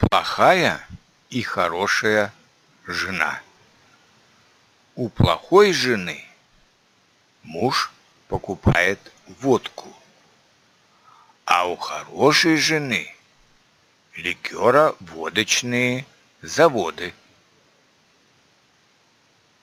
Плохая и хорошая жена. У плохой жены муж покупает водку, а у хорошей жены ликера водочные заводы –